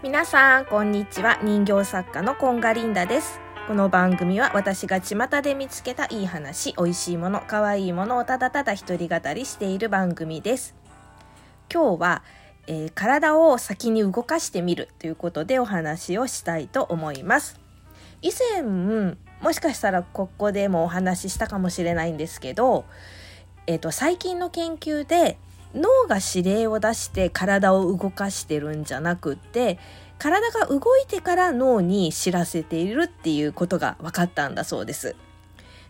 皆さん、こんにちは。人形作家のコンガリンダです。この番組は私が巷で見つけたいい話、美味しいもの、可愛いものをただただ一人語りしている番組です。今日は、えー体を先に動かしてみるということでお話をしたいと思います。以前、もしかしたらここでもお話ししたかもしれないんですけど、えーと最近の研究で脳が指令を出して体を動かしてるんじゃなくって体が動いてから脳に知らせているっていうことが分かったんだそうです。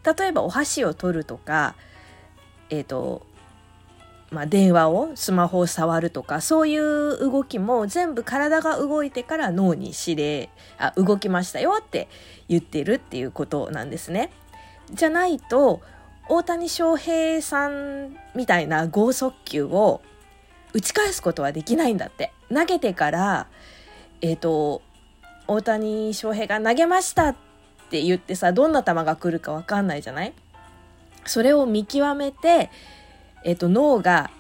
例えばお箸を取るとか、えっ、と、まあ、電話をスマホを触るとかそういう動きも全部体が動いてから脳に指令あ動きましたよって言ってるっていうことなんですね。じゃないと大谷翔平さんみたいな剛速球を打ち返すことはできないんだって投げてからえっ、と大谷翔平が投げましたって言ってさどんな球が来るか分かんないじゃない？それを見極めて、えっと脳が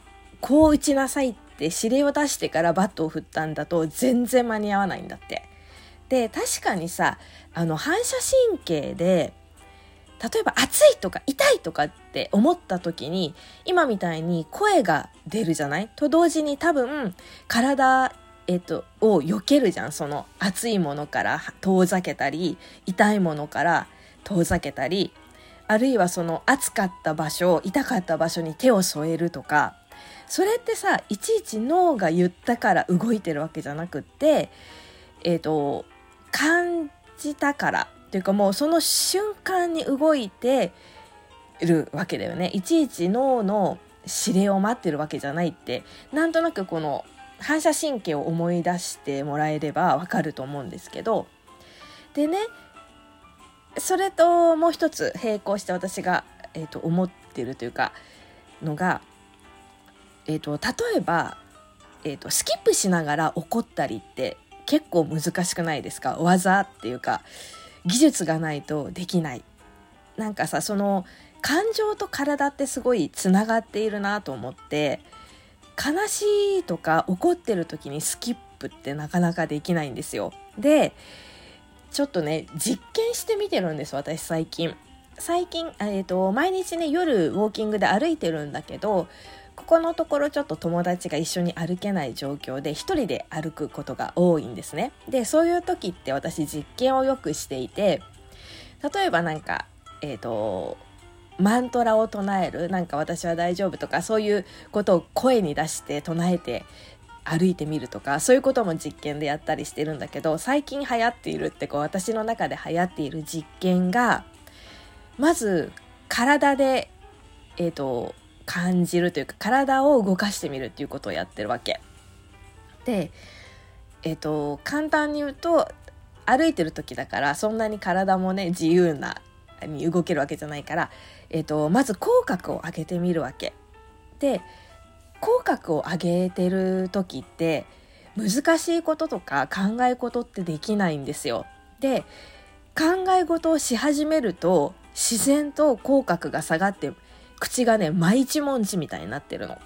こう打ちなさいって指令を出してからバットを振ったんだと全然間に合わないんだって。で確かにさあの反射神経で例えば暑いとか痛いとかって思った時に今みたいに声が出るじゃない？と同時に多分体、えっと、を避けるじゃん。その暑いものから遠ざけたり痛いものから遠ざけたりあるいはその暑かった場所痛かった場所に手を添えるとかそれってさいちいち脳が言ったから動いてるわけじゃなくってえっ、と感じたからというかもうその瞬間に動いてるわけだよね。いちいち脳の指令を待ってるわけじゃないって。なんとなくこの反射神経を思い出してもらえればわかると思うんですけど。でねそれともう一つ並行して私が、えー、と思ってるというかのが、えー、と例えば、えー、とスキップしながら怒ったりって結構難しくないですか？技っていうか。技術がないとできない。なんかさその感情と体ってすごいつながっているなと思って悲しいとか怒ってる時にスキップってなかなかできないんですよ。でちょっとね実験してみてるんです私最近。最近、えー、と毎日ね夜ウォーキングで歩いてるんだけどここのところちょっと友達が一緒に歩けない状況で一人で歩くことが多いんですね。でそういう時って私実験をよくしていて例えばなんかえっ、とマントラを唱えるなんか私は大丈夫とかそういうことを声に出して唱えて歩いてみるとかそういうことも実験でやったりしてるんだけど最近流行っているってこう私の中で流行っている実験がまず体でえっ、と感じるというか体を動かしてみるっていうことをやってるわけ。でえっ、と簡単に言うと歩いてる時だからそんなに体もね自由なに動けるわけじゃないから、えっとまず口角を上げてみるわけ。で口角を上げてる時って難しいこととか考え事ってできないんですよ。で考え事をし始めると自然と口角が下がって口がね真一文字みたいになってるの。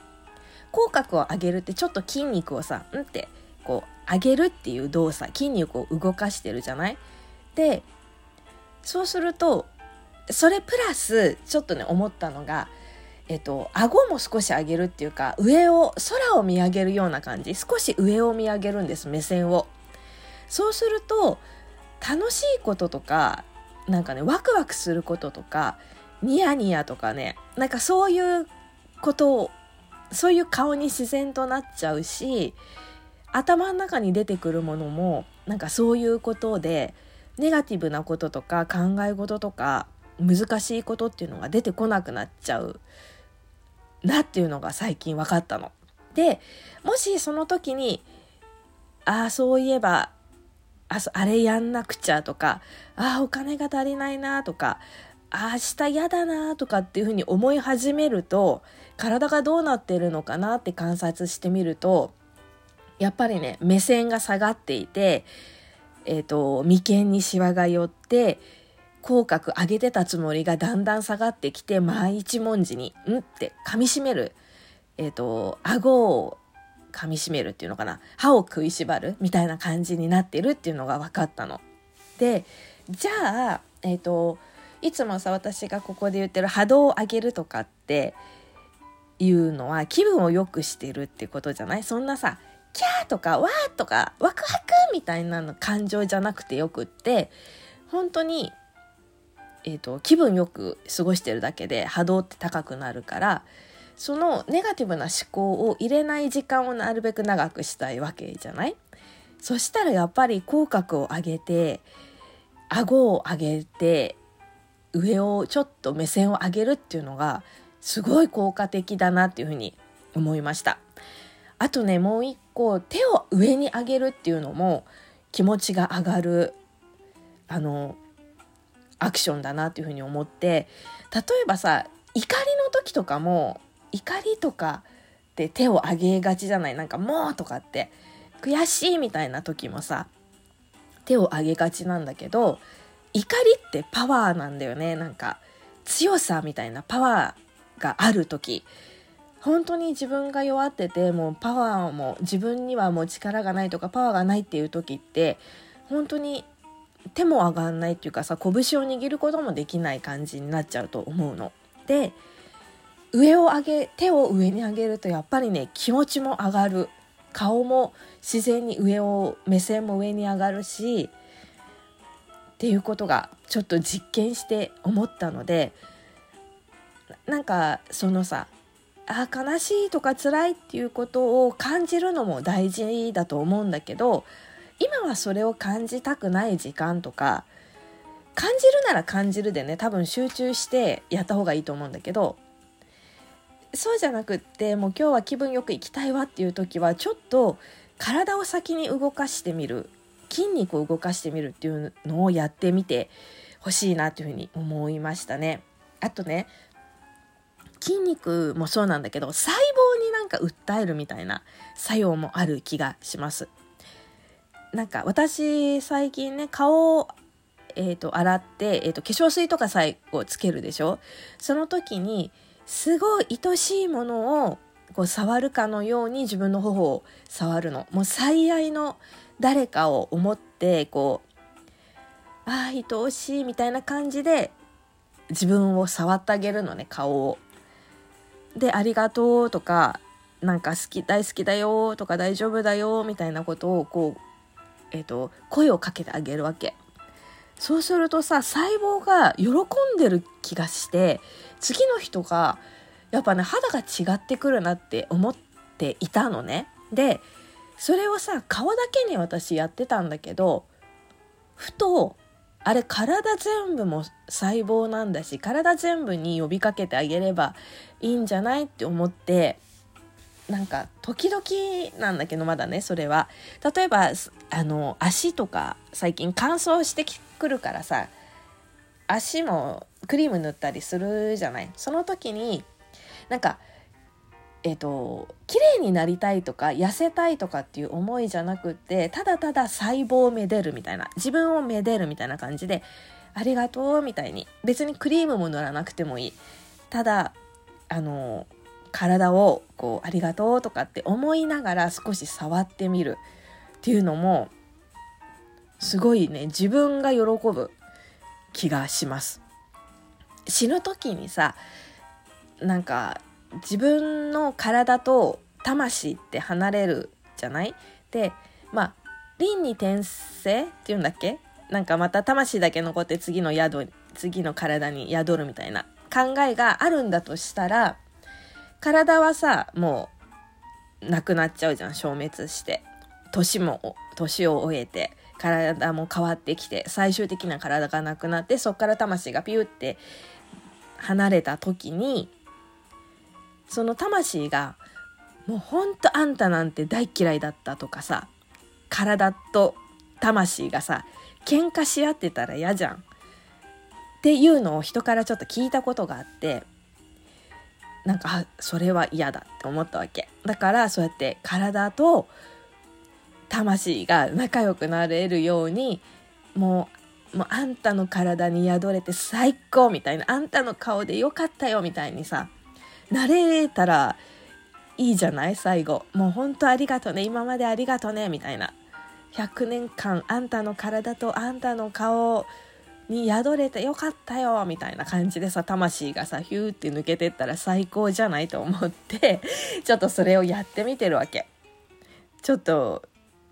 口角を上げるってちょっと筋肉をさうんってこう上げるっていう動作筋肉を動かしてるじゃない？でそうするとそれプラスちょっとね思ったのがえっと顎も少し上げるっていうか上を空を見上げるような感じ。少し上を見上げるんです目線を。そうすると楽しいこととかなんかねワクワクすることとかニヤニヤとかねなんかそういうことをそういう顔に自然となっちゃうし頭の中に出てくるものもなんかそういうことでネガティブなこととか考え事とか難しいことっていうのが出てこなくなっちゃうなっていうのが最近分かったの。でもしその時にああそういえばああれやんなくちゃとかああお金が足りないなとか明日嫌だなとかっていうふうに思い始めると体がどうなってるのかなって観察してみるとやっぱりね目線が下がっていて、えーと、眉間にシワが寄って口角上げてたつもりがだんだん下がってきて真一文字に「ん?」って噛みしめる、えーと、顎を噛みしめるっていうのかな歯を食いしばるみたいな感じになってるっていうのが分かったの。でじゃあ、えーと、いつもさ私がここで言ってる波動を上げるとかっていうのは気分を良くしてるってことじゃない？そんなさキャーとかワーとかワクワクみたいなの感情じゃなくてよくって本当に、えーと、気分よく過ごしてるだけで波動って高くなるからそのネガティブな思考を入れない時間をなるべく長くしたいわけじゃない？そしたらやっぱり口角を上げて顎を上げて上をちょっと目線を上げるっていうのがすごい効果的だなっていうふうに思いました。あとねもう一個手を上に上げるっていうのも気持ちが上がるあのアクションだなっていうふうに思って例えばさ怒りの時とかも怒りとかって手を上げがちじゃないなんか「もう!」とかって悔しいみたいな時もさ手を上げがちなんだけど怒りってパワーなんだよね。なんか強さみたいなパワーがある時。本当に自分が弱っててもうパワーも自分にはもう力がないとかパワーがないっていう時って本当に手も上がんないっていうかさ拳を握ることもできない感じになっちゃうと思うの。で上を上げ手を上に上げるとやっぱりね気持ちも上がる。顔も自然に上を目線も上に上がるしっていうことがちょっと実験して思ったのでなんかそのさあ悲しいとか辛いっていうことを感じるのも大事だと思うんだけど今はそれを感じたくない時間とか感じるなら感じるでね多分集中してやった方がいいと思うんだけどそうじゃなくってもう今日は気分よく行きたいわっていう時はちょっと体を先に動かしてみる。筋肉を動かしてみるっていうのをやってみてほしいなというふうに思いましたね。あとね筋肉もそうなんだけど細胞になんか訴えるみたいな作用もある気がします。なんか私最近ね顔を、えーと、洗って、えーと、化粧水とか最後つけるでしょ？その時にすごい愛しいものをこう触るかのように自分の頬を触るのもう最愛の誰かを思ってこうああ愛おしいみたいな感じで自分を触ってあげるのね顔をで、ありがとうとか、なんか好き、大好きだよとか大丈夫だよみたいなことをこう、えっ、ー、と、声をかけてあげるわけ。そうするとさ、細胞が喜んでる気がして、次の人が、やっぱね、肌が違ってくるなって思っていたのね。で、それをさ、顔だけに私やってたんだけど、ふとあれ体全部も細胞なんだし体全部に呼びかけてあげればいいんじゃないって思ってなんか時々なんだけどまだねそれは。例えばあの足とか最近乾燥してくるからさ足もクリーム塗ったりするじゃない？その時になんかえっ、ー、と綺麗になりたいとか痩せたいとかっていう思いじゃなくてただただ細胞をめでるみたいな自分をめでるみたいな感じでありがとうみたいに別にクリームも塗らなくてもいい。ただあの体をこうありがとうとかって思いながら少し触ってみる。っていうのもすごいね自分が喜ぶ気がします。死ぬ時にさなんか自分の体と魂って離れるじゃない？でまあ輪に転生っていうんだっけ？なんかまた魂だけ残って次の宿次の体に宿るみたいな考えがあるんだとしたら体はさもうなくなっちゃうじゃん消滅して。年も年を終えて体も変わってきて最終的な体がなくなってそっから魂がピュって離れた時にその魂がもうほんとあんたなんて大嫌いだったとかさ体と魂がさ喧嘩し合ってたら嫌じゃん。っていうのを人からちょっと聞いたことがあってなんかそれは嫌だって思ったわけ。だからそうやって体と魂が仲良くなれるようにもうもうあんたの体に宿れて最高みたいなあんたの顔でよかったよみたいにさなれたらいいじゃない？最後。もう本当ありがとね。今までありがとね。みたいな。100年間あんたの体とあんたの顔に宿れてよかったよ。みたいな感じでさ魂がさヒューって抜けてったら最高じゃないと思ってちょっとそれをやってみてるわけ。ちょっと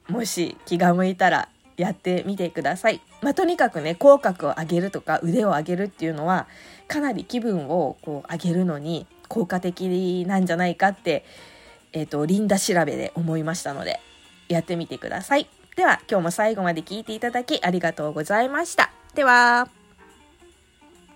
もし気が向いたらやってみてください。まあ、とにかくね口角を上げるとか腕を上げるっていうのはかなり気分をこう上げるのに効果的なんじゃないかって、えーと、リンダ調べで思いましたのでやってみてください。では今日も最後まで聞いていただきありがとうございました。では。